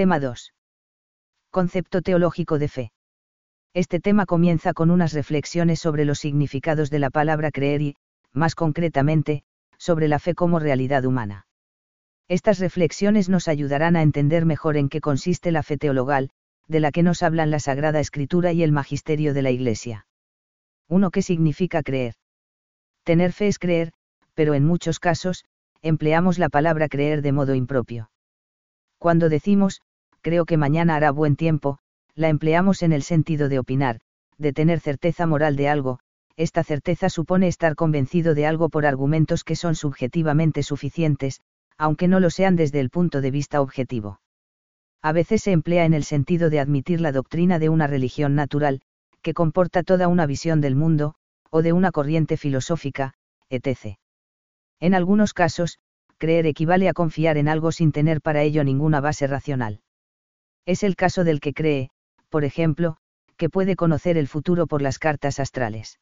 Tema 2. Concepto teológico de fe. Este tema comienza con unas reflexiones sobre los significados de la palabra creer y, más concretamente, sobre la fe como realidad humana. Estas reflexiones nos ayudarán a entender mejor en qué consiste la fe teologal, de la que nos hablan la Sagrada Escritura y el Magisterio de la Iglesia. 1. ¿Qué significa creer? Tener fe es creer, pero en muchos casos, empleamos la palabra creer de modo impropio. Cuando decimos, creo que mañana hará buen tiempo, la empleamos en el sentido de opinar, de tener certeza moral de algo, esta certeza supone estar convencido de algo por argumentos que son subjetivamente suficientes, aunque no lo sean desde el punto de vista objetivo. A veces se emplea en el sentido de admitir la doctrina de una religión natural, que comporta toda una visión del mundo, o de una corriente filosófica, etc. En algunos casos, creer equivale a confiar en algo sin tener para ello ninguna base racional. Es el caso del que cree, por ejemplo, que puede conocer el futuro por las cartas astrales.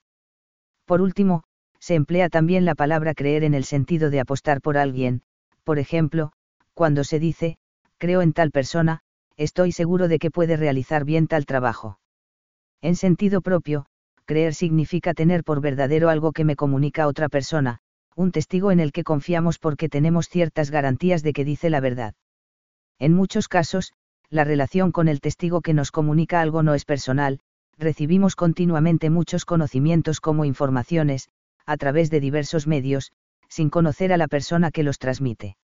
Por último, se emplea también la palabra creer en el sentido de apostar por alguien, por ejemplo, cuando se dice, creo en tal persona, estoy seguro de que puede realizar bien tal trabajo. En sentido propio, creer significa tener por verdadero algo que me comunica otra persona, un testigo en el que confiamos porque tenemos ciertas garantías de que dice la verdad. En muchos casos, la relación con el testigo que nos comunica algo no es personal, recibimos continuamente muchos conocimientos como informaciones, a través de diversos medios, sin conocer a la persona que los transmite.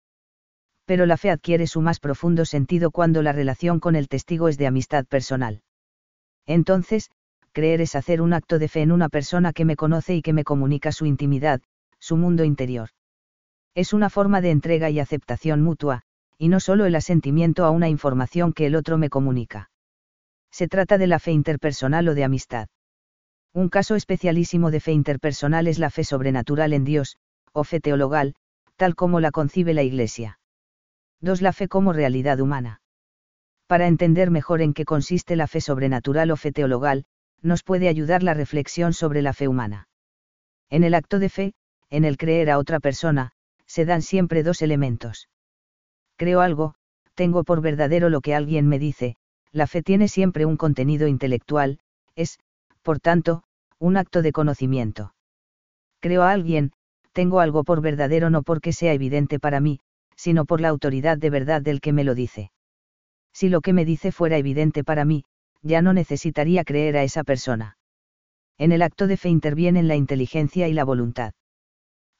Pero la fe adquiere su más profundo sentido cuando la relación con el testigo es de amistad personal. Entonces, creer es hacer un acto de fe en una persona que me conoce y que me comunica su intimidad, su mundo interior. Es una forma de entrega y aceptación mutua, y no solo el asentimiento a una información que el otro me comunica. Se trata de la fe interpersonal o de amistad. Un caso especialísimo de fe interpersonal es la fe sobrenatural en Dios, o fe teologal, tal como la concibe la Iglesia. 2. La fe como realidad humana. Para entender mejor en qué consiste la fe sobrenatural o fe teologal, nos puede ayudar la reflexión sobre la fe humana. En el acto de fe, en el creer a otra persona, se dan siempre dos elementos creo algo, tengo por verdadero lo que alguien me dice, la fe tiene siempre un contenido intelectual, es, por tanto, un acto de conocimiento. Creo a alguien, tengo algo por verdadero no porque sea evidente para mí, sino por la autoridad de verdad del que me lo dice. Si lo que me dice fuera evidente para mí, ya no necesitaría creer a esa persona. En el acto de fe intervienen la inteligencia y la voluntad.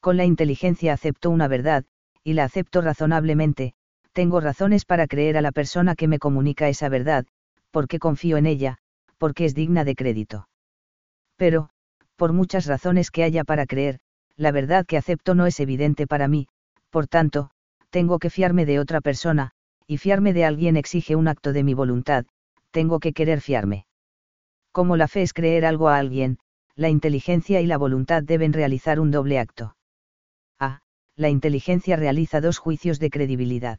Con la inteligencia acepto una verdad, y la acepto razonablemente, tengo razones para creer a la persona que me comunica esa verdad, porque confío en ella, porque es digna de crédito. Pero, por muchas razones que haya para creer, la verdad que acepto no es evidente para mí, por tanto, tengo que fiarme de otra persona, y fiarme de alguien exige un acto de mi voluntad, tengo que querer fiarme. Como la fe es creer algo a alguien, la inteligencia y la voluntad deben realizar un doble acto. A. La inteligencia realiza dos juicios de credibilidad.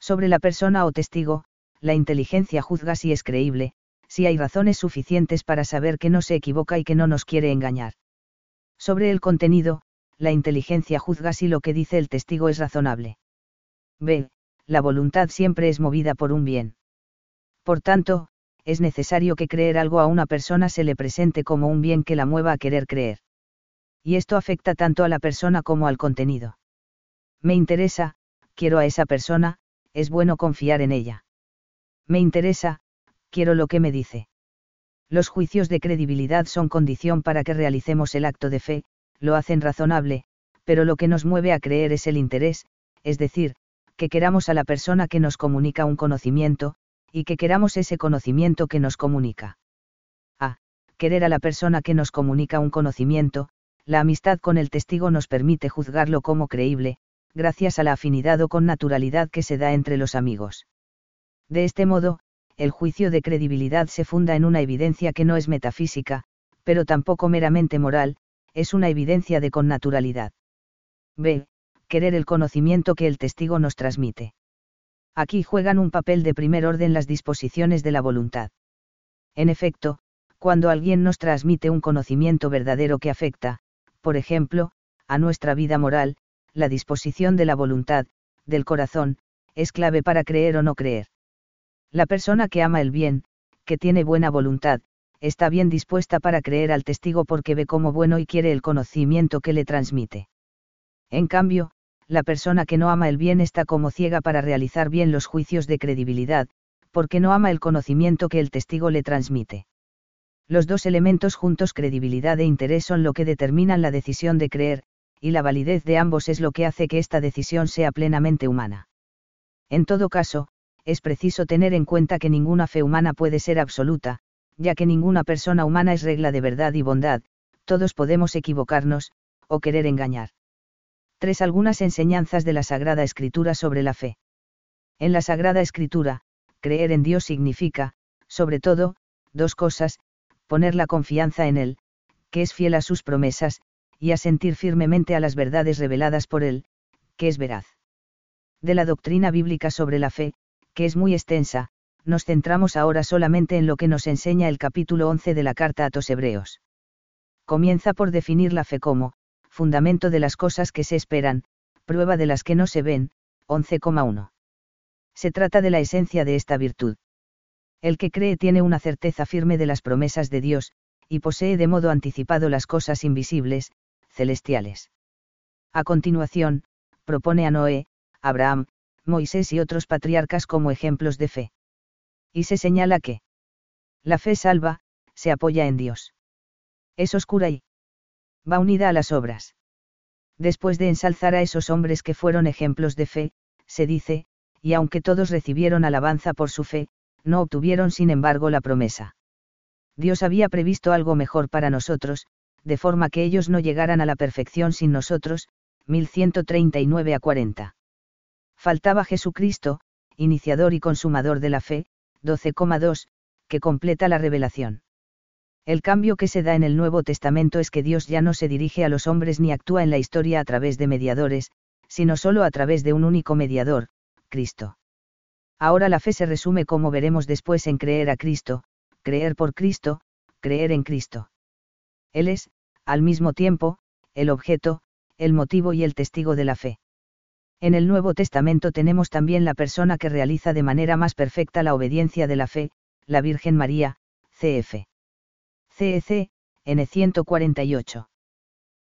Sobre la persona o testigo, la inteligencia juzga si es creíble, si hay razones suficientes para saber que no se equivoca y que no nos quiere engañar. Sobre el contenido, la inteligencia juzga si lo que dice el testigo es razonable. B. La voluntad siempre es movida por un bien. Por tanto, es necesario que creer algo a una persona se le presente como un bien que la mueva a querer creer. Y esto afecta tanto a la persona como al contenido. Me interesa, quiero a esa persona, es bueno confiar en ella. Me interesa, quiero lo que me dice. Los juicios de credibilidad son condición para que realicemos el acto de fe, lo hacen razonable, pero lo que nos mueve a creer es el interés, es decir, que queramos a la persona que nos comunica un conocimiento, y que queramos ese conocimiento que nos comunica. A. Querer a la persona que nos comunica un conocimiento, la amistad con el testigo nos permite juzgarlo como creíble, gracias a la afinidad o con naturalidad que se da entre los amigos. De este modo, el juicio de credibilidad se funda en una evidencia que no es metafísica, pero tampoco meramente moral, es una evidencia de connaturalidad. B. Querer el conocimiento que el testigo nos transmite. Aquí juegan un papel de primer orden las disposiciones de la voluntad. En efecto, cuando alguien nos transmite un conocimiento verdadero que afecta, por ejemplo, a nuestra vida moral, la disposición de la voluntad, del corazón, es clave para creer o no creer. La persona que ama el bien, que tiene buena voluntad, está bien dispuesta para creer al testigo porque ve como bueno y quiere el conocimiento que le transmite. En cambio, la persona que no ama el bien está como ciega para realizar bien los juicios de credibilidad, porque no ama el conocimiento que el testigo le transmite. Los dos elementos juntos credibilidad e interés son lo que determinan la decisión de creer, y la validez de ambos es lo que hace que esta decisión sea plenamente humana. En todo caso, es preciso tener en cuenta que ninguna fe humana puede ser absoluta, ya que ninguna persona humana es regla de verdad y bondad, todos podemos equivocarnos, o querer engañar. 3. Algunas enseñanzas de la Sagrada Escritura sobre la fe. En la Sagrada Escritura, creer en Dios significa, sobre todo, dos cosas, poner la confianza en Él, que es fiel a sus promesas, y a sentir firmemente a las verdades reveladas por Él, que es veraz. De la doctrina bíblica sobre la fe, que es muy extensa, nos centramos ahora solamente en lo que nos enseña el capítulo 11 de la carta a los Hebreos. Comienza por definir la fe como, fundamento de las cosas que se esperan, prueba de las que no se ven, 11,1. Se trata de la esencia de esta virtud. El que cree tiene una certeza firme de las promesas de Dios, y posee de modo anticipado las cosas invisibles, celestiales. A continuación, propone a Noé, Abraham, Moisés y otros patriarcas como ejemplos de fe. Y se señala que la fe salva, se apoya en Dios. Es oscura y va unida a las obras. Después de ensalzar a esos hombres que fueron ejemplos de fe, se dice, y aunque todos recibieron alabanza por su fe, no obtuvieron sin embargo la promesa. Dios había previsto algo mejor para nosotros, de forma que ellos no llegaran a la perfección sin nosotros, 1139 a 40. Faltaba Jesucristo, iniciador y consumador de la fe, 12,2, que completa la revelación. El cambio que se da en el Nuevo Testamento es que Dios ya no se dirige a los hombres ni actúa en la historia a través de mediadores, sino solo a través de un único mediador, Cristo. Ahora la fe se resume como veremos después en creer a Cristo, creer por Cristo, creer en Cristo. Él es, al mismo tiempo, el objeto, el motivo y el testigo de la fe. En el Nuevo Testamento tenemos también la persona que realiza de manera más perfecta la obediencia de la fe, la Virgen María, CF. CEC, N 148.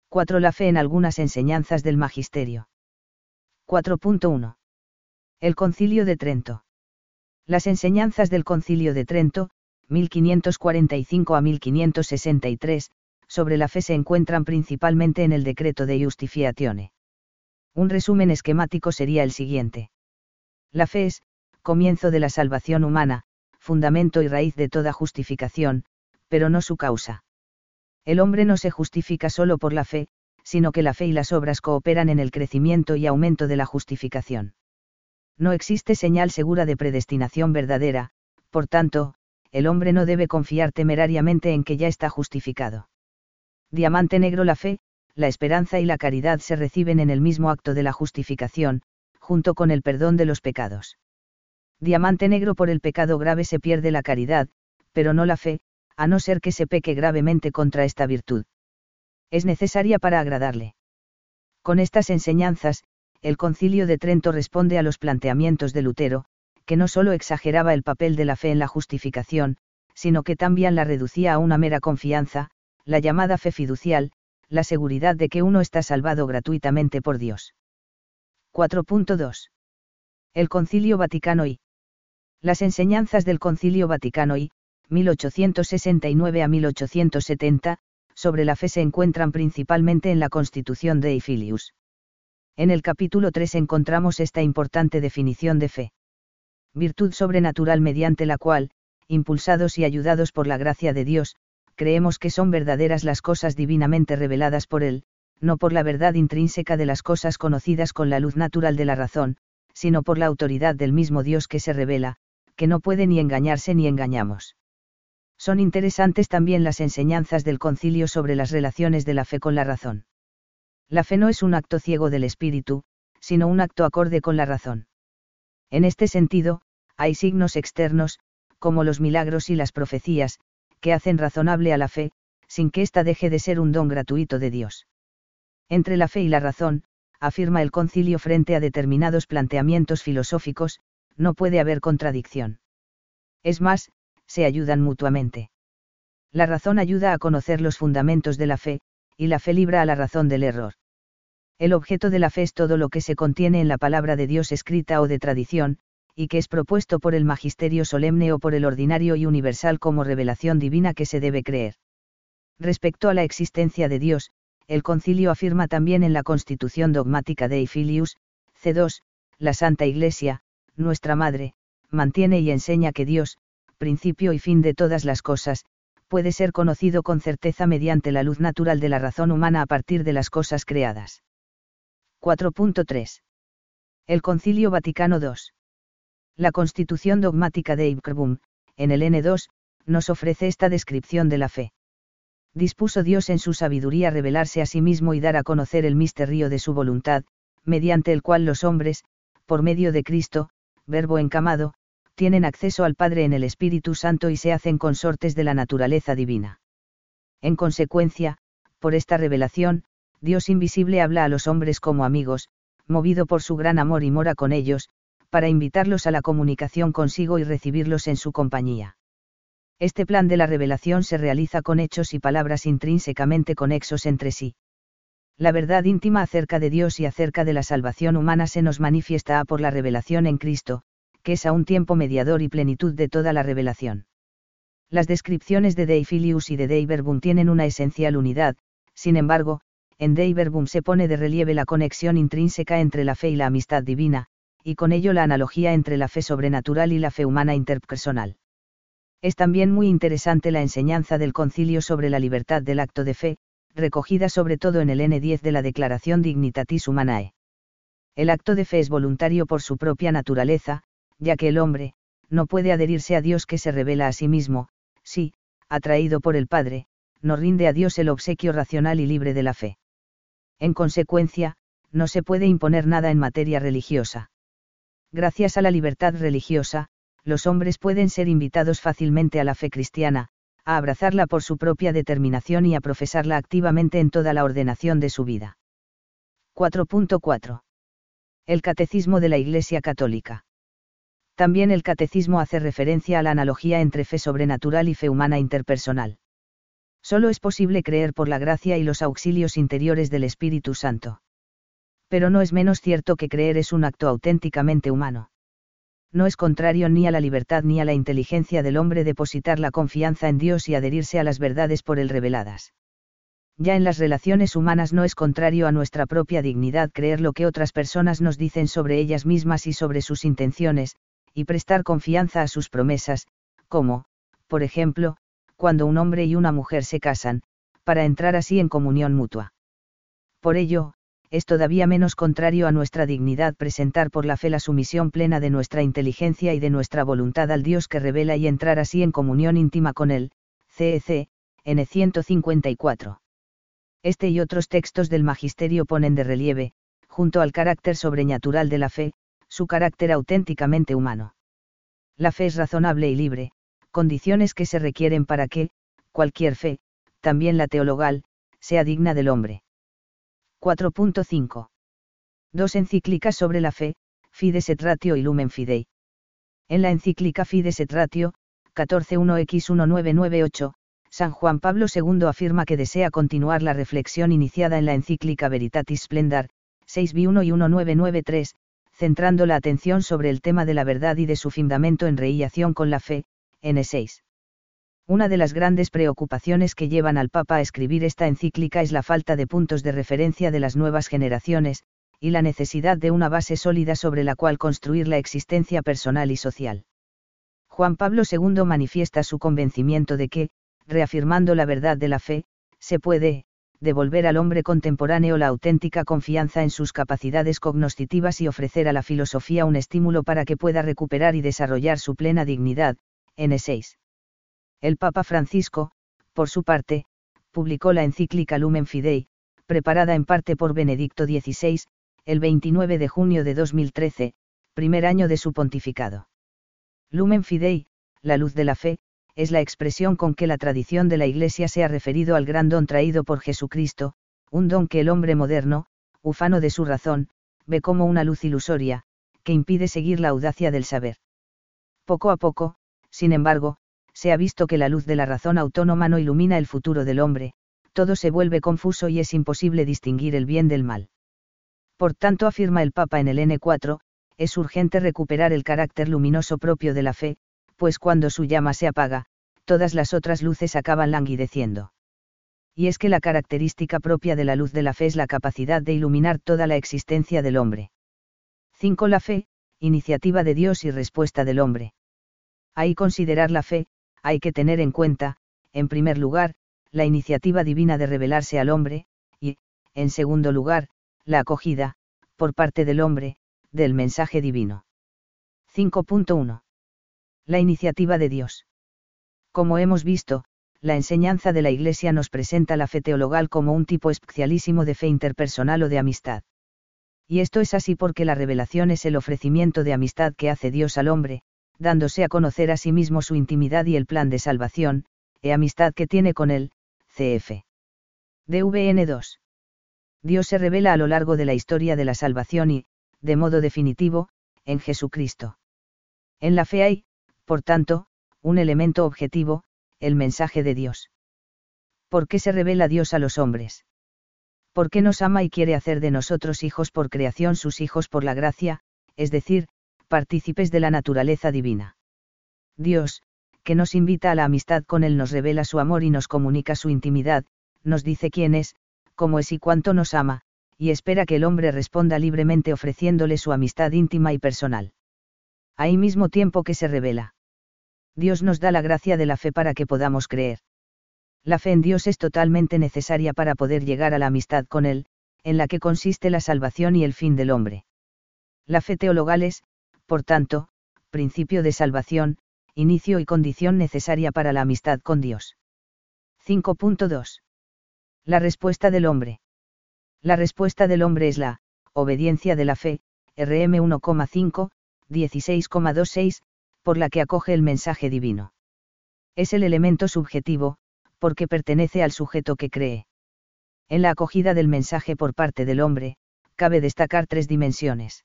4. La fe en algunas enseñanzas del Magisterio. 4.1. El Concilio de Trento. Las enseñanzas del Concilio de Trento, 1545 a 1563, sobre la fe se encuentran principalmente en el decreto de Justifiatione. Un resumen esquemático sería el siguiente. La fe es, comienzo de la salvación humana, fundamento y raíz de toda justificación, pero no su causa. El hombre no se justifica solo por la fe, sino que la fe y las obras cooperan en el crecimiento y aumento de la justificación. No existe señal segura de predestinación verdadera, por tanto, el hombre no debe confiar temerariamente en que ya está justificado. Diamante negro la fe, la esperanza y la caridad se reciben en el mismo acto de la justificación, junto con el perdón de los pecados. Diamante negro por el pecado grave se pierde la caridad, pero no la fe, a no ser que se peque gravemente contra esta virtud. Es necesaria para agradarle. Con estas enseñanzas, el concilio de Trento responde a los planteamientos de Lutero, que no solo exageraba el papel de la fe en la justificación, sino que también la reducía a una mera confianza, la llamada fe fiducial, la seguridad de que uno está salvado gratuitamente por Dios. 4.2. El Concilio Vaticano I. Las enseñanzas del Concilio Vaticano I, 1869 a 1870, sobre la fe se encuentran principalmente en la Constitución de Eifilius. En el capítulo 3 encontramos esta importante definición de fe. Virtud sobrenatural mediante la cual, impulsados y ayudados por la gracia de Dios, creemos que son verdaderas las cosas divinamente reveladas por Él, no por la verdad intrínseca de las cosas conocidas con la luz natural de la razón, sino por la autoridad del mismo Dios que se revela, que no puede ni engañarse ni engañamos. Son interesantes también las enseñanzas del concilio sobre las relaciones de la fe con la razón. La fe no es un acto ciego del espíritu, sino un acto acorde con la razón. En este sentido, hay signos externos, como los milagros y las profecías, que hacen razonable a la fe, sin que ésta deje de ser un don gratuito de Dios. Entre la fe y la razón, afirma el concilio frente a determinados planteamientos filosóficos, no puede haber contradicción. Es más, se ayudan mutuamente. La razón ayuda a conocer los fundamentos de la fe, y la fe libra a la razón del error. El objeto de la fe es todo lo que se contiene en la palabra de Dios escrita o de tradición, y que es propuesto por el magisterio solemne o por el ordinario y universal como revelación divina que se debe creer. Respecto a la existencia de Dios, el concilio afirma también en la Constitución dogmática de Filius, C2, la Santa Iglesia, nuestra Madre, mantiene y enseña que Dios, principio y fin de todas las cosas, puede ser conocido con certeza mediante la luz natural de la razón humana a partir de las cosas creadas. 4.3. El Concilio Vaticano II. La Constitución dogmática de Ibkerbum, en el N2, nos ofrece esta descripción de la fe. Dispuso Dios en su sabiduría revelarse a sí mismo y dar a conocer el misterio de su voluntad, mediante el cual los hombres, por medio de Cristo, verbo encamado, tienen acceso al Padre en el Espíritu Santo y se hacen consortes de la naturaleza divina. En consecuencia, por esta revelación, Dios invisible habla a los hombres como amigos, movido por su gran amor y mora con ellos, para invitarlos a la comunicación consigo y recibirlos en su compañía. Este plan de la revelación se realiza con hechos y palabras intrínsecamente conexos entre sí. La verdad íntima acerca de Dios y acerca de la salvación humana se nos manifiesta por la revelación en Cristo, que es a un tiempo mediador y plenitud de toda la revelación. Las descripciones de Dei Filius y de Dei Verbum tienen una esencial unidad, sin embargo, en Dei Verbum se pone de relieve la conexión intrínseca entre la fe y la amistad divina, y con ello la analogía entre la fe sobrenatural y la fe humana interpersonal. Es también muy interesante la enseñanza del concilio sobre la libertad del acto de fe, recogida sobre todo en el N10 de la Declaración Dignitatis Humanae. El acto de fe es voluntario por su propia naturaleza, ya que el hombre, no puede adherirse a Dios que se revela a sí mismo, si, atraído por el Padre, no rinde a Dios el obsequio racional y libre de la fe. En consecuencia, no se puede imponer nada en materia religiosa. Gracias a la libertad religiosa, los hombres pueden ser invitados fácilmente a la fe cristiana, a abrazarla por su propia determinación y a profesarla activamente en toda la ordenación de su vida. 4.4. El Catecismo de la Iglesia Católica. También el catecismo hace referencia a la analogía entre fe sobrenatural y fe humana interpersonal. Solo es posible creer por la gracia y los auxilios interiores del Espíritu Santo. Pero no es menos cierto que creer es un acto auténticamente humano. No es contrario ni a la libertad ni a la inteligencia del hombre depositar la confianza en Dios y adherirse a las verdades por él reveladas. Ya en las relaciones humanas no es contrario a nuestra propia dignidad creer lo que otras personas nos dicen sobre ellas mismas y sobre sus intenciones, y prestar confianza a sus promesas, como, por ejemplo, cuando un hombre y una mujer se casan, para entrar así en comunión mutua. Por ello, es todavía menos contrario a nuestra dignidad presentar por la fe la sumisión plena de nuestra inteligencia y de nuestra voluntad al Dios que revela y entrar así en comunión íntima con Él, CEC, N 154. Este y otros textos del Magisterio ponen de relieve, junto al carácter sobrenatural de la fe, su carácter auténticamente humano. La fe es razonable y libre, condiciones que se requieren para que, cualquier fe, también la teologal, sea digna del hombre. 4.5. Dos encíclicas sobre la fe, Fides et Ratio y Lumen Fidei. En la encíclica Fides et Ratio, 14.1x1998, San Juan Pablo II afirma que desea continuar la reflexión iniciada en la encíclica Veritatis Splendor, 6b1 y 1993, centrando la atención sobre el tema de la verdad y de su fundamento en reillación con la fe, N6. Una de las grandes preocupaciones que llevan al Papa a escribir esta encíclica es la falta de puntos de referencia de las nuevas generaciones, y la necesidad de una base sólida sobre la cual construir la existencia personal y social. Juan Pablo II manifiesta su convencimiento de que, reafirmando la verdad de la fe, se puede, devolver al hombre contemporáneo la auténtica confianza en sus capacidades cognoscitivas y ofrecer a la filosofía un estímulo para que pueda recuperar y desarrollar su plena dignidad. N6. El Papa Francisco, por su parte, publicó la encíclica Lumen Fidei, preparada en parte por Benedicto XVI, el 29 de junio de 2013, primer año de su pontificado. Lumen Fidei, la luz de la fe, es la expresión con que la tradición de la Iglesia se ha referido al gran don traído por Jesucristo, un don que el hombre moderno, ufano de su razón, ve como una luz ilusoria, que impide seguir la audacia del saber. Poco a poco, Sin embargo, se ha visto que la luz de la razón autónoma no ilumina el futuro del hombre, todo se vuelve confuso y es imposible distinguir el bien del mal. Por tanto, afirma el Papa en el N4, es urgente recuperar el carácter luminoso propio de la fe, pues cuando su llama se apaga, todas las otras luces acaban languideciendo. Y es que la característica propia de la luz de la fe es la capacidad de iluminar toda la existencia del hombre. 5. La fe, iniciativa de Dios y respuesta del hombre. Ahí considerar la fe, hay que tener en cuenta, en primer lugar, la iniciativa divina de revelarse al hombre, y, en segundo lugar, la acogida, por parte del hombre, del mensaje divino. 5.1. La iniciativa de Dios. Como hemos visto, la enseñanza de la Iglesia nos presenta la fe teologal como un tipo especialísimo de fe interpersonal o de amistad. Y esto es así porque la revelación es el ofrecimiento de amistad que hace Dios al hombre, dándose a conocer a sí mismo su intimidad y el plan de salvación, e amistad que tiene con él, cf. DVN 2. Dios se revela a lo largo de la historia de la salvación y, de modo definitivo, en Jesucristo. En la fe hay, por tanto, un elemento objetivo, el mensaje de Dios. ¿Por qué se revela Dios a los hombres? ¿Por qué nos ama y quiere hacer de nosotros hijos por creación sus hijos por la gracia, es decir, partícipes de la naturaleza divina. Dios, que nos invita a la amistad con Él, nos revela su amor y nos comunica su intimidad, nos dice quién es, cómo es y cuánto nos ama, y espera que el hombre responda libremente ofreciéndole su amistad íntima y personal. Ahí mismo tiempo que se revela. Dios nos da la gracia de la fe para que podamos creer. La fe en Dios es totalmente necesaria para poder llegar a la amistad con Él, en la que consiste la salvación y el fin del hombre. La fe teologal es, por tanto, principio de salvación, inicio y condición necesaria para la amistad con Dios. 5.2. La respuesta del hombre. La respuesta del hombre es la, obediencia de la fe, RM 1,5, 16,26, por la que acoge el mensaje divino. Es el elemento subjetivo, porque pertenece al sujeto que cree. En la acogida del mensaje por parte del hombre, cabe destacar tres dimensiones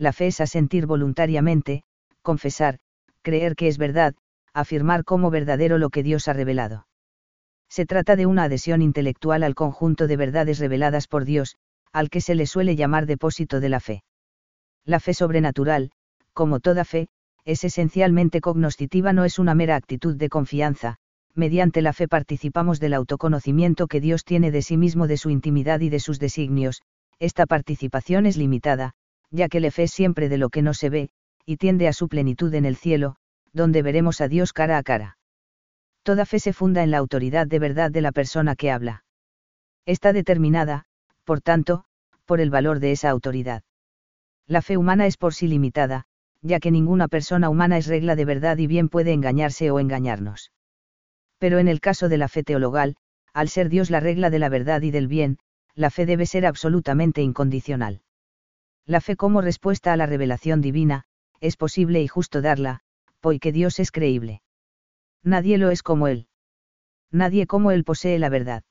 la fe es asentir voluntariamente, confesar, creer que es verdad, afirmar como verdadero lo que Dios ha revelado. Se trata de una adhesión intelectual al conjunto de verdades reveladas por Dios, al que se le suele llamar depósito de la fe. La fe sobrenatural, como toda fe, es esencialmente cognoscitiva, no es una mera actitud de confianza, mediante la fe participamos del autoconocimiento que Dios tiene de sí mismo, de su intimidad y de sus designios, esta participación es limitada, ya que le fe es siempre de lo que no se ve, y tiende a su plenitud en el cielo, donde veremos a Dios cara a cara. Toda fe se funda en la autoridad de verdad de la persona que habla. Está determinada, por tanto, por el valor de esa autoridad. La fe humana es por sí limitada, ya que ninguna persona humana es regla de verdad y bien puede engañarse o engañarnos. Pero en el caso de la fe teologal, al ser Dios la regla de la verdad y del bien, la fe debe ser absolutamente incondicional. La fe como respuesta a la revelación divina, es posible y justo darla, porque Dios es creíble. Nadie lo es como Él. Nadie como Él posee la verdad.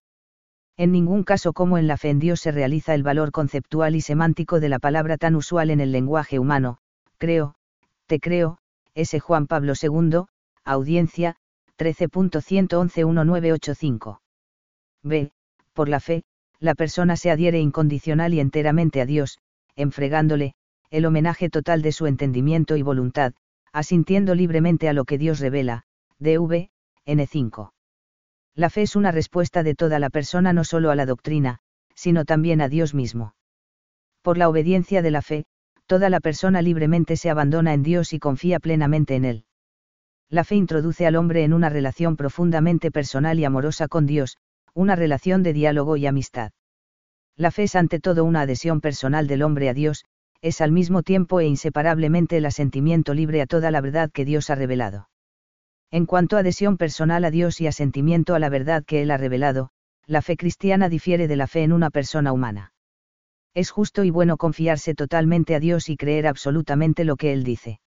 En ningún caso como en la fe en Dios se realiza el valor conceptual y semántico de la palabra tan usual en el lenguaje humano, creo, te creo, S. Juan Pablo II, audiencia, 13.111-1985. B. Por la fe, la persona se adhiere incondicional y enteramente a Dios, enfregándole, el homenaje total de su entendimiento y voluntad, asintiendo libremente a lo que Dios revela, DV, N5. La fe es una respuesta de toda la persona no solo a la doctrina, sino también a Dios mismo. Por la obediencia de la fe, toda la persona libremente se abandona en Dios y confía plenamente en Él. La fe introduce al hombre en una relación profundamente personal y amorosa con Dios, una relación de diálogo y amistad. La fe es ante todo una adhesión personal del hombre a Dios, es al mismo tiempo e inseparablemente el asentimiento libre a toda la verdad que Dios ha revelado. En cuanto a adhesión personal a Dios y asentimiento a la verdad que Él ha revelado, la fe cristiana difiere de la fe en una persona humana. Es justo y bueno confiarse totalmente a Dios y creer absolutamente lo que Él dice.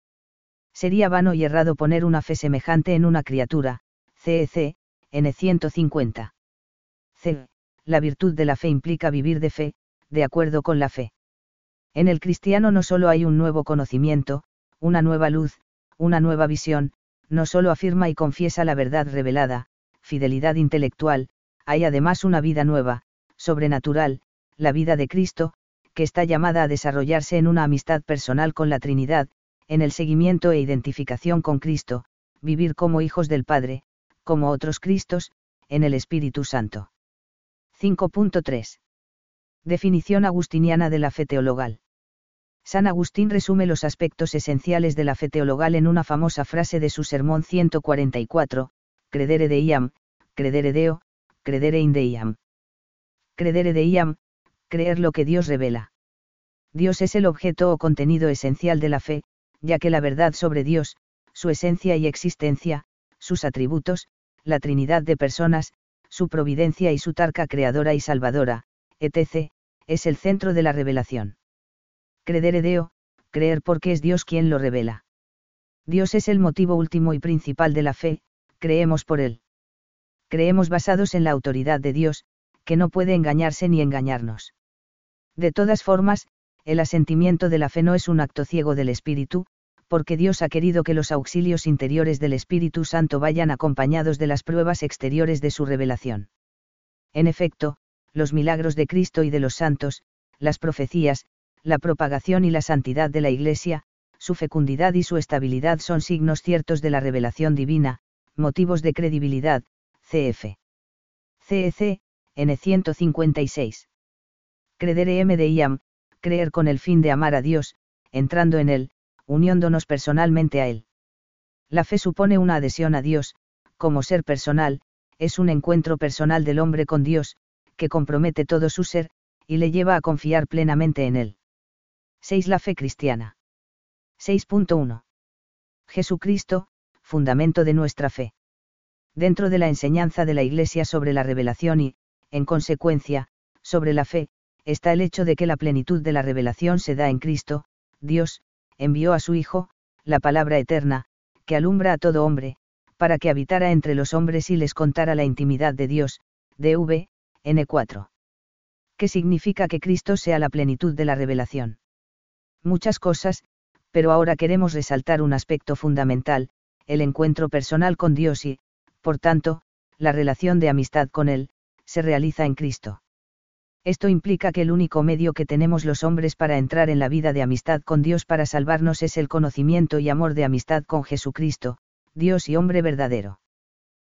Sería vano y errado poner una fe semejante en una criatura, CEC, N 150. C la virtud de la fe implica vivir de fe, de acuerdo con la fe. En el cristiano no solo hay un nuevo conocimiento, una nueva luz, una nueva visión, no solo afirma y confiesa la verdad revelada, fidelidad intelectual, hay además una vida nueva, sobrenatural, la vida de Cristo, que está llamada a desarrollarse en una amistad personal con la Trinidad, en el seguimiento e identificación con Cristo, vivir como hijos del Padre, como otros Cristos, en el Espíritu Santo. 5.3. Definición agustiniana de la fe teologal. San Agustín resume los aspectos esenciales de la fe teologal en una famosa frase de su sermón 144, credere deiam, credere deo, credere in deiam. Credere deiam, creer lo que Dios revela. Dios es el objeto o contenido esencial de la fe, ya que la verdad sobre Dios, su esencia y existencia, sus atributos, la Trinidad de personas, su providencia y su tarca creadora y salvadora, etc., es el centro de la revelación. Credere Deo, creer porque es Dios quien lo revela. Dios es el motivo último y principal de la fe, creemos por Él. Creemos basados en la autoridad de Dios, que no puede engañarse ni engañarnos. De todas formas, el asentimiento de la fe no es un acto ciego del Espíritu, porque Dios ha querido que los auxilios interiores del Espíritu Santo vayan acompañados de las pruebas exteriores de su revelación. En efecto, los milagros de Cristo y de los santos, las profecías, la propagación y la santidad de la Iglesia, su fecundidad y su estabilidad son signos ciertos de la revelación divina, motivos de credibilidad, cf. CEC, N 156. Credere M de IAM, creer con el fin de amar a Dios, entrando en Él, uniéndonos personalmente a Él. La fe supone una adhesión a Dios, como ser personal, es un encuentro personal del hombre con Dios, que compromete todo su ser, y le lleva a confiar plenamente en Él. 6. La fe cristiana. 6.1. Jesucristo, fundamento de nuestra fe. Dentro de la enseñanza de la Iglesia sobre la revelación y, en consecuencia, sobre la fe, está el hecho de que la plenitud de la revelación se da en Cristo, Dios, envió a su Hijo, la palabra eterna, que alumbra a todo hombre, para que habitara entre los hombres y les contara la intimidad de Dios, DV, N4. ¿Qué significa que Cristo sea la plenitud de la revelación? muchas cosas, pero ahora queremos resaltar un aspecto fundamental, el encuentro personal con Dios y, por tanto, la relación de amistad con Él, se realiza en Cristo. Esto implica que el único medio que tenemos los hombres para entrar en la vida de amistad con Dios para salvarnos es el conocimiento y amor de amistad con Jesucristo, Dios y hombre verdadero.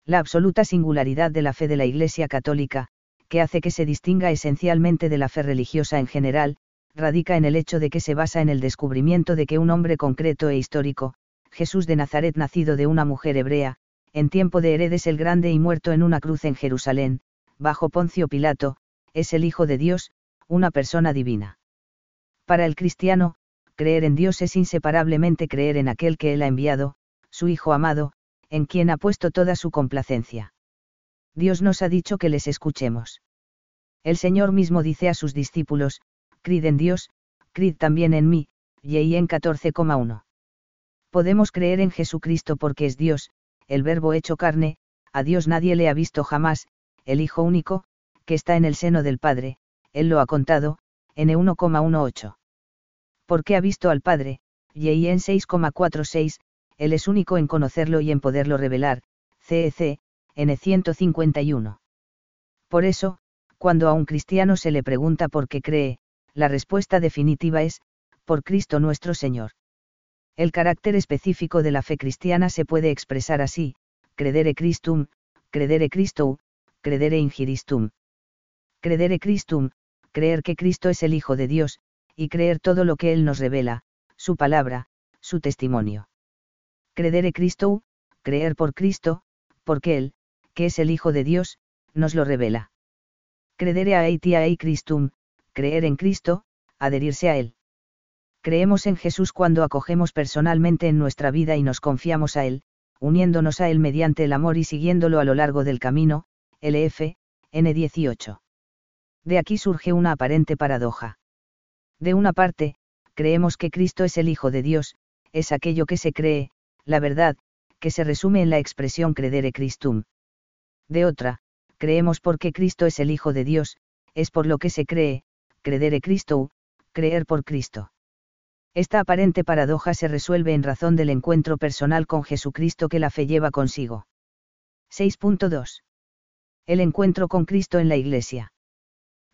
La absoluta singularidad de la fe de la Iglesia Católica, que hace que se distinga esencialmente de la fe religiosa en general, radica en el hecho de que se basa en el descubrimiento de que un hombre concreto e histórico, Jesús de Nazaret nacido de una mujer hebrea, en tiempo de Heredes el Grande y muerto en una cruz en Jerusalén, bajo Poncio Pilato, es el Hijo de Dios, una persona divina. Para el cristiano, creer en Dios es inseparablemente creer en aquel que Él ha enviado, su Hijo amado, en quien ha puesto toda su complacencia. Dios nos ha dicho que les escuchemos. El Señor mismo dice a sus discípulos, Crid en Dios, crid también en mí, y en 14,1. Podemos creer en Jesucristo porque es Dios, el Verbo hecho carne, a Dios nadie le ha visto jamás, el Hijo único, que está en el seno del Padre, Él lo ha contado, N1,18. Porque ha visto al Padre, y en 6,46, Él es único en conocerlo y en poderlo revelar, CEC, N151. Por eso, cuando a un cristiano se le pregunta por qué cree, la respuesta definitiva es, por Cristo nuestro Señor. El carácter específico de la fe cristiana se puede expresar así, credere Christum, credere Christou, credere ingiristum. Credere Christum, creer que Cristo es el Hijo de Dios, y creer todo lo que Él nos revela, su palabra, su testimonio. Credere Christou, creer por Cristo, porque Él, que es el Hijo de Dios, nos lo revela. Credere a Eitia ei Christum, creer en Cristo, adherirse a Él. Creemos en Jesús cuando acogemos personalmente en nuestra vida y nos confiamos a Él, uniéndonos a Él mediante el amor y siguiéndolo a lo largo del camino, LF, N18. De aquí surge una aparente paradoja. De una parte, creemos que Cristo es el Hijo de Dios, es aquello que se cree, la verdad, que se resume en la expresión credere Christum. De otra, creemos porque Cristo es el Hijo de Dios, es por lo que se cree, credere Cristo, creer por Cristo. Esta aparente paradoja se resuelve en razón del encuentro personal con Jesucristo que la fe lleva consigo. 6.2. El encuentro con Cristo en la Iglesia.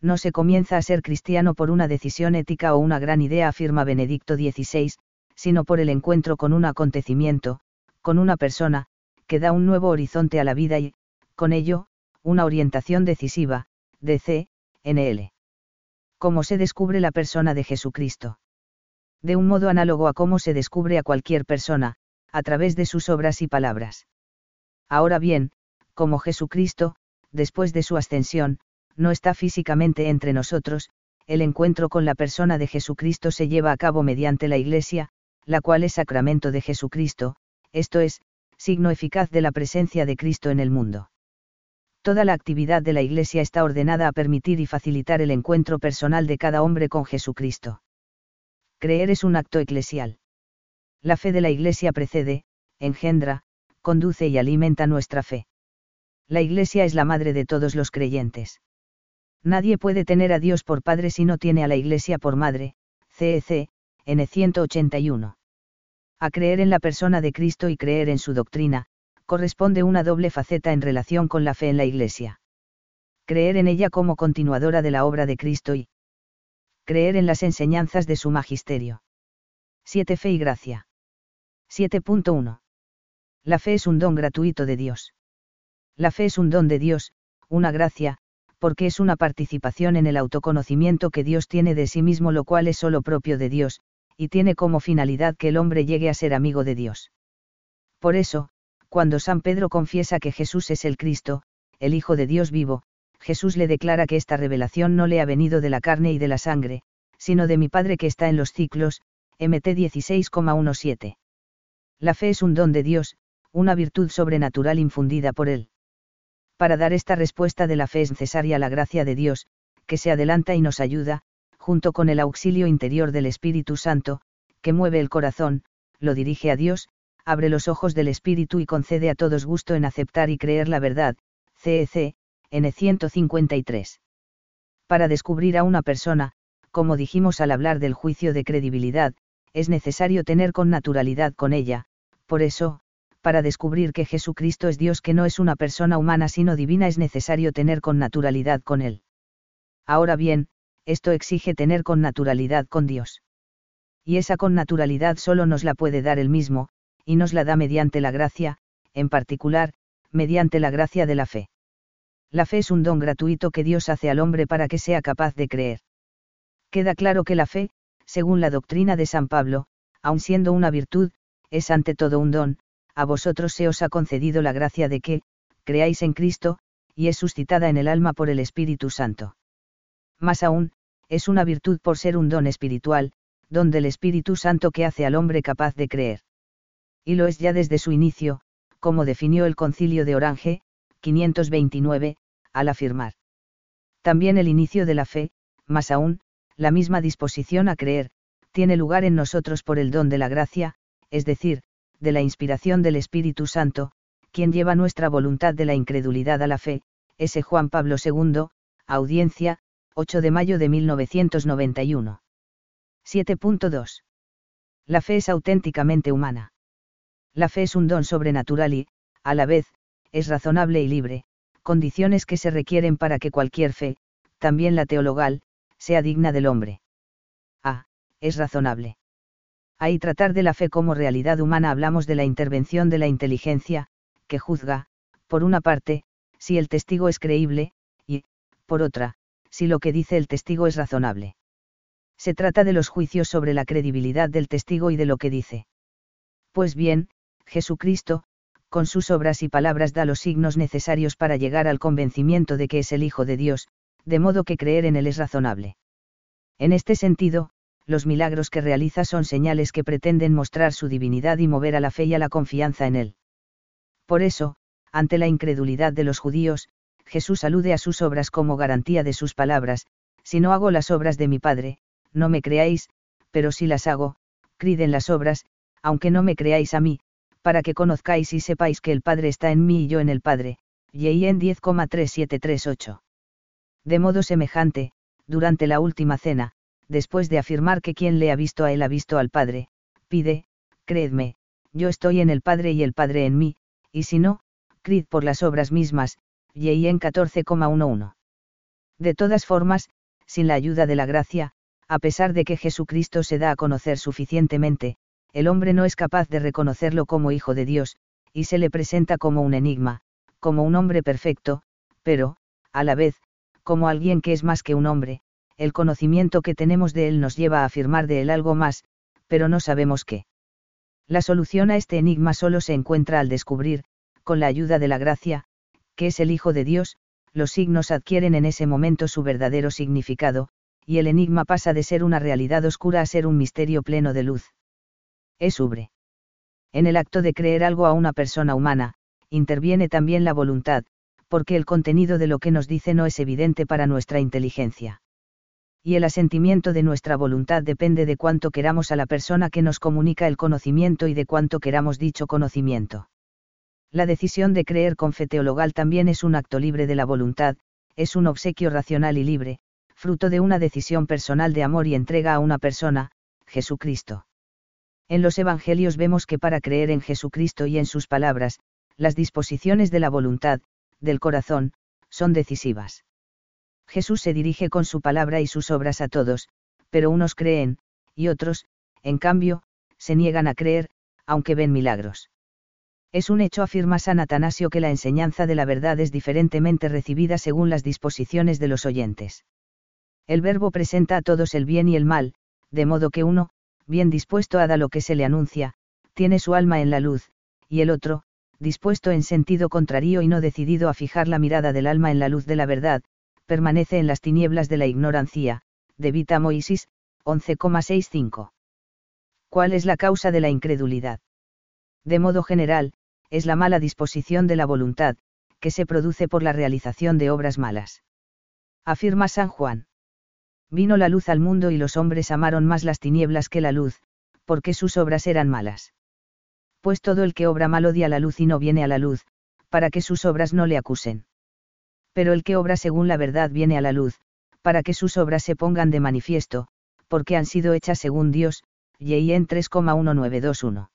No se comienza a ser cristiano por una decisión ética o una gran idea, afirma Benedicto XVI, sino por el encuentro con un acontecimiento, con una persona, que da un nuevo horizonte a la vida y, con ello, una orientación decisiva, DC, NL. ¿Cómo se descubre la persona de Jesucristo? De un modo análogo a cómo se descubre a cualquier persona, a través de sus obras y palabras. Ahora bien, como Jesucristo, después de su ascensión, no está físicamente entre nosotros, el encuentro con la persona de Jesucristo se lleva a cabo mediante la Iglesia, la cual es sacramento de Jesucristo, esto es, signo eficaz de la presencia de Cristo en el mundo. Toda la actividad de la Iglesia está ordenada a permitir y facilitar el encuentro personal de cada hombre con Jesucristo. Creer es un acto eclesial. La fe de la Iglesia precede, engendra, conduce y alimenta nuestra fe. La Iglesia es la madre de todos los creyentes. Nadie puede tener a Dios por padre si no tiene a la Iglesia por madre, CEC, N 181. A creer en la persona de Cristo y creer en su doctrina, corresponde una doble faceta en relación con la fe en la Iglesia. Creer en ella como continuadora de la obra de Cristo y creer en las enseñanzas de su magisterio. 7. Fe y gracia. 7.1. La fe es un don gratuito de Dios. La fe es un don de Dios, una gracia, porque es una participación en el autoconocimiento que Dios tiene de sí mismo, lo cual es solo propio de Dios, y tiene como finalidad que el hombre llegue a ser amigo de Dios. Por eso, cuando San Pedro confiesa que Jesús es el Cristo, el Hijo de Dios vivo, Jesús le declara que esta revelación no le ha venido de la carne y de la sangre, sino de mi Padre que está en los ciclos, MT 16,17. La fe es un don de Dios, una virtud sobrenatural infundida por Él. Para dar esta respuesta de la fe es necesaria la gracia de Dios, que se adelanta y nos ayuda, junto con el auxilio interior del Espíritu Santo, que mueve el corazón, lo dirige a Dios, abre los ojos del Espíritu y concede a todos gusto en aceptar y creer la verdad, CEC, N 153. Para descubrir a una persona, como dijimos al hablar del juicio de credibilidad, es necesario tener con naturalidad con ella, por eso, para descubrir que Jesucristo es Dios que no es una persona humana sino divina es necesario tener con naturalidad con Él. Ahora bien, esto exige tener con naturalidad con Dios. Y esa con naturalidad solo nos la puede dar Él mismo, y nos la da mediante la gracia, en particular, mediante la gracia de la fe. La fe es un don gratuito que Dios hace al hombre para que sea capaz de creer. Queda claro que la fe, según la doctrina de San Pablo, aun siendo una virtud, es ante todo un don, a vosotros se os ha concedido la gracia de que, creáis en Cristo, y es suscitada en el alma por el Espíritu Santo. Más aún, es una virtud por ser un don espiritual, donde el Espíritu Santo que hace al hombre capaz de creer. Y lo es ya desde su inicio, como definió el concilio de Orange, 529, al afirmar. También el inicio de la fe, más aún, la misma disposición a creer, tiene lugar en nosotros por el don de la gracia, es decir, de la inspiración del Espíritu Santo, quien lleva nuestra voluntad de la incredulidad a la fe, ese Juan Pablo II, audiencia, 8 de mayo de 1991. 7.2. La fe es auténticamente humana. La fe es un don sobrenatural y, a la vez, es razonable y libre, condiciones que se requieren para que cualquier fe, también la teologal, sea digna del hombre. A. Es razonable. Ahí tratar de la fe como realidad humana hablamos de la intervención de la inteligencia, que juzga, por una parte, si el testigo es creíble, y, por otra, si lo que dice el testigo es razonable. Se trata de los juicios sobre la credibilidad del testigo y de lo que dice. Pues bien, Jesucristo, con sus obras y palabras da los signos necesarios para llegar al convencimiento de que es el Hijo de Dios, de modo que creer en Él es razonable. En este sentido, los milagros que realiza son señales que pretenden mostrar su divinidad y mover a la fe y a la confianza en él. Por eso, ante la incredulidad de los judíos, Jesús alude a sus obras como garantía de sus palabras, si no hago las obras de mi Padre, no me creáis, pero si las hago, criden las obras, aunque no me creáis a mí, para que conozcáis y sepáis que el Padre está en mí y yo en el Padre. Y en 10,3738. De modo semejante, durante la última cena, después de afirmar que quien le ha visto a él ha visto al Padre, pide, creedme, yo estoy en el Padre y el Padre en mí, y si no, creed por las obras mismas, y en 14,11. De todas formas, sin la ayuda de la gracia, a pesar de que Jesucristo se da a conocer suficientemente, el hombre no es capaz de reconocerlo como Hijo de Dios, y se le presenta como un enigma, como un hombre perfecto, pero, a la vez, como alguien que es más que un hombre, el conocimiento que tenemos de él nos lleva a afirmar de él algo más, pero no sabemos qué. La solución a este enigma solo se encuentra al descubrir, con la ayuda de la gracia, que es el Hijo de Dios, los signos adquieren en ese momento su verdadero significado, y el enigma pasa de ser una realidad oscura a ser un misterio pleno de luz. Es ubre. En el acto de creer algo a una persona humana, interviene también la voluntad, porque el contenido de lo que nos dice no es evidente para nuestra inteligencia. Y el asentimiento de nuestra voluntad depende de cuánto queramos a la persona que nos comunica el conocimiento y de cuánto queramos dicho conocimiento. La decisión de creer con fe teologal también es un acto libre de la voluntad, es un obsequio racional y libre, fruto de una decisión personal de amor y entrega a una persona, Jesucristo. En los Evangelios vemos que para creer en Jesucristo y en sus palabras, las disposiciones de la voluntad, del corazón, son decisivas. Jesús se dirige con su palabra y sus obras a todos, pero unos creen, y otros, en cambio, se niegan a creer, aunque ven milagros. Es un hecho, afirma San Atanasio, que la enseñanza de la verdad es diferentemente recibida según las disposiciones de los oyentes. El verbo presenta a todos el bien y el mal, de modo que uno, bien dispuesto a dar lo que se le anuncia, tiene su alma en la luz, y el otro, dispuesto en sentido contrario y no decidido a fijar la mirada del alma en la luz de la verdad, permanece en las tinieblas de la ignorancia, de Vita Moisis, 11,65. ¿Cuál es la causa de la incredulidad? De modo general, es la mala disposición de la voluntad, que se produce por la realización de obras malas. Afirma San Juan. Vino la luz al mundo y los hombres amaron más las tinieblas que la luz, porque sus obras eran malas. Pues todo el que obra mal odia la luz y no viene a la luz, para que sus obras no le acusen. Pero el que obra según la verdad viene a la luz, para que sus obras se pongan de manifiesto, porque han sido hechas según Dios, en 3,1921.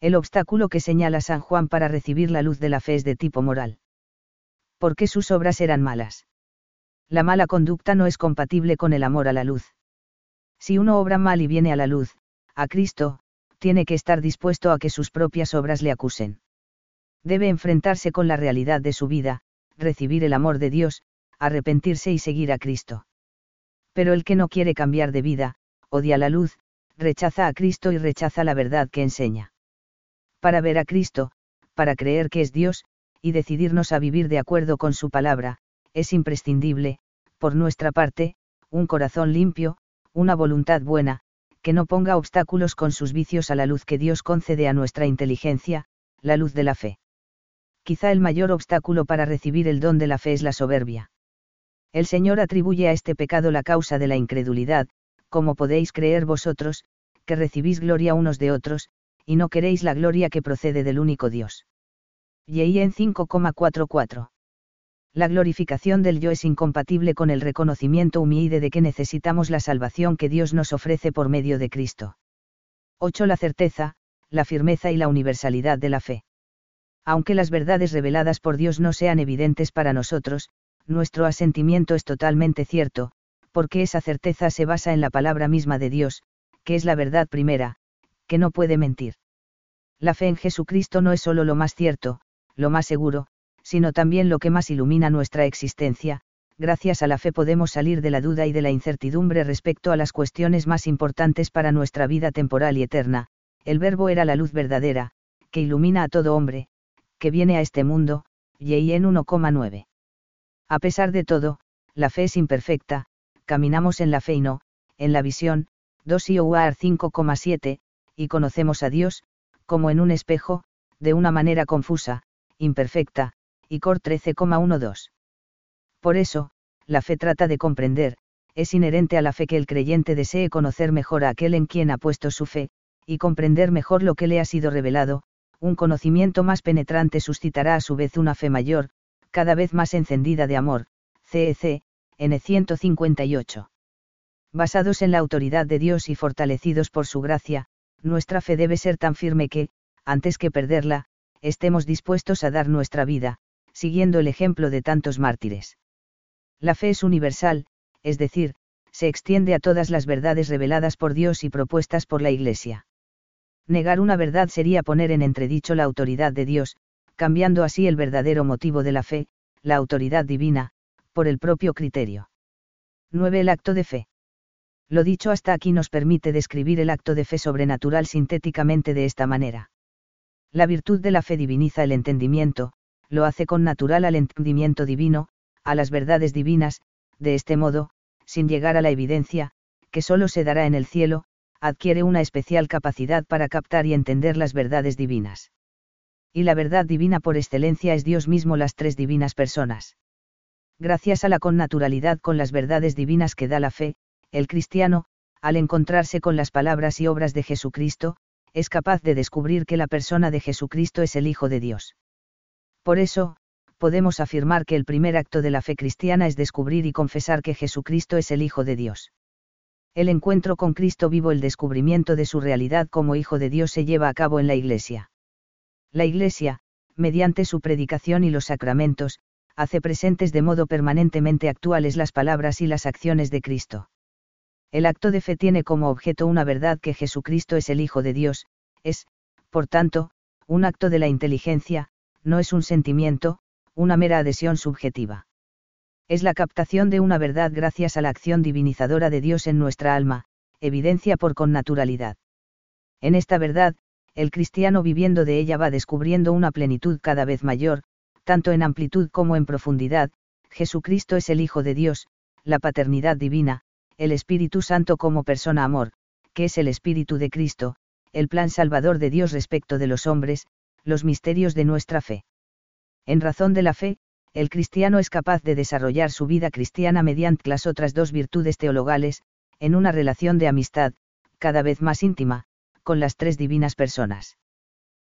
El obstáculo que señala San Juan para recibir la luz de la fe es de tipo moral. ¿Por qué sus obras eran malas? La mala conducta no es compatible con el amor a la luz. Si uno obra mal y viene a la luz, a Cristo, tiene que estar dispuesto a que sus propias obras le acusen. Debe enfrentarse con la realidad de su vida, recibir el amor de Dios, arrepentirse y seguir a Cristo. Pero el que no quiere cambiar de vida, odia la luz, rechaza a Cristo y rechaza la verdad que enseña para ver a Cristo, para creer que es Dios, y decidirnos a vivir de acuerdo con su palabra, es imprescindible, por nuestra parte, un corazón limpio, una voluntad buena, que no ponga obstáculos con sus vicios a la luz que Dios concede a nuestra inteligencia, la luz de la fe. Quizá el mayor obstáculo para recibir el don de la fe es la soberbia. El Señor atribuye a este pecado la causa de la incredulidad, como podéis creer vosotros, que recibís gloria unos de otros, y no queréis la gloria que procede del único Dios. Y en 5,44. La glorificación del yo es incompatible con el reconocimiento humilde de que necesitamos la salvación que Dios nos ofrece por medio de Cristo. 8. La certeza, la firmeza y la universalidad de la fe. Aunque las verdades reveladas por Dios no sean evidentes para nosotros, nuestro asentimiento es totalmente cierto, porque esa certeza se basa en la palabra misma de Dios, que es la verdad primera, que no puede mentir. La fe en Jesucristo no es solo lo más cierto, lo más seguro, sino también lo que más ilumina nuestra existencia, gracias a la fe podemos salir de la duda y de la incertidumbre respecto a las cuestiones más importantes para nuestra vida temporal y eterna, el verbo era la luz verdadera, que ilumina a todo hombre, que viene a este mundo, y en 1,9. A pesar de todo, la fe es imperfecta, caminamos en la fe y no, en la visión, 2 IOUAR 5,7, y conocemos a Dios, como en un espejo, de una manera confusa, imperfecta, y Cor 13,12. Por eso, la fe trata de comprender, es inherente a la fe que el creyente desee conocer mejor a aquel en quien ha puesto su fe, y comprender mejor lo que le ha sido revelado, un conocimiento más penetrante suscitará a su vez una fe mayor, cada vez más encendida de amor, CEC, N 158. Basados en la autoridad de Dios y fortalecidos por su gracia, nuestra fe debe ser tan firme que, antes que perderla, estemos dispuestos a dar nuestra vida, siguiendo el ejemplo de tantos mártires. La fe es universal, es decir, se extiende a todas las verdades reveladas por Dios y propuestas por la Iglesia. Negar una verdad sería poner en entredicho la autoridad de Dios, cambiando así el verdadero motivo de la fe, la autoridad divina, por el propio criterio. 9. El acto de fe. Lo dicho hasta aquí nos permite describir el acto de fe sobrenatural sintéticamente de esta manera. La virtud de la fe diviniza el entendimiento, lo hace con natural al entendimiento divino, a las verdades divinas, de este modo, sin llegar a la evidencia, que solo se dará en el cielo, adquiere una especial capacidad para captar y entender las verdades divinas. Y la verdad divina por excelencia es Dios mismo las tres divinas personas. Gracias a la connaturalidad con las verdades divinas que da la fe, el cristiano, al encontrarse con las palabras y obras de Jesucristo, es capaz de descubrir que la persona de Jesucristo es el Hijo de Dios. Por eso, podemos afirmar que el primer acto de la fe cristiana es descubrir y confesar que Jesucristo es el Hijo de Dios el encuentro con Cristo vivo, el descubrimiento de su realidad como Hijo de Dios se lleva a cabo en la Iglesia. La Iglesia, mediante su predicación y los sacramentos, hace presentes de modo permanentemente actuales las palabras y las acciones de Cristo. El acto de fe tiene como objeto una verdad que Jesucristo es el Hijo de Dios, es, por tanto, un acto de la inteligencia, no es un sentimiento, una mera adhesión subjetiva es la captación de una verdad gracias a la acción divinizadora de Dios en nuestra alma, evidencia por connaturalidad. En esta verdad, el cristiano viviendo de ella va descubriendo una plenitud cada vez mayor, tanto en amplitud como en profundidad, Jesucristo es el Hijo de Dios, la paternidad divina, el Espíritu Santo como persona amor, que es el Espíritu de Cristo, el plan salvador de Dios respecto de los hombres, los misterios de nuestra fe. En razón de la fe, el cristiano es capaz de desarrollar su vida cristiana mediante las otras dos virtudes teologales, en una relación de amistad, cada vez más íntima, con las tres divinas personas.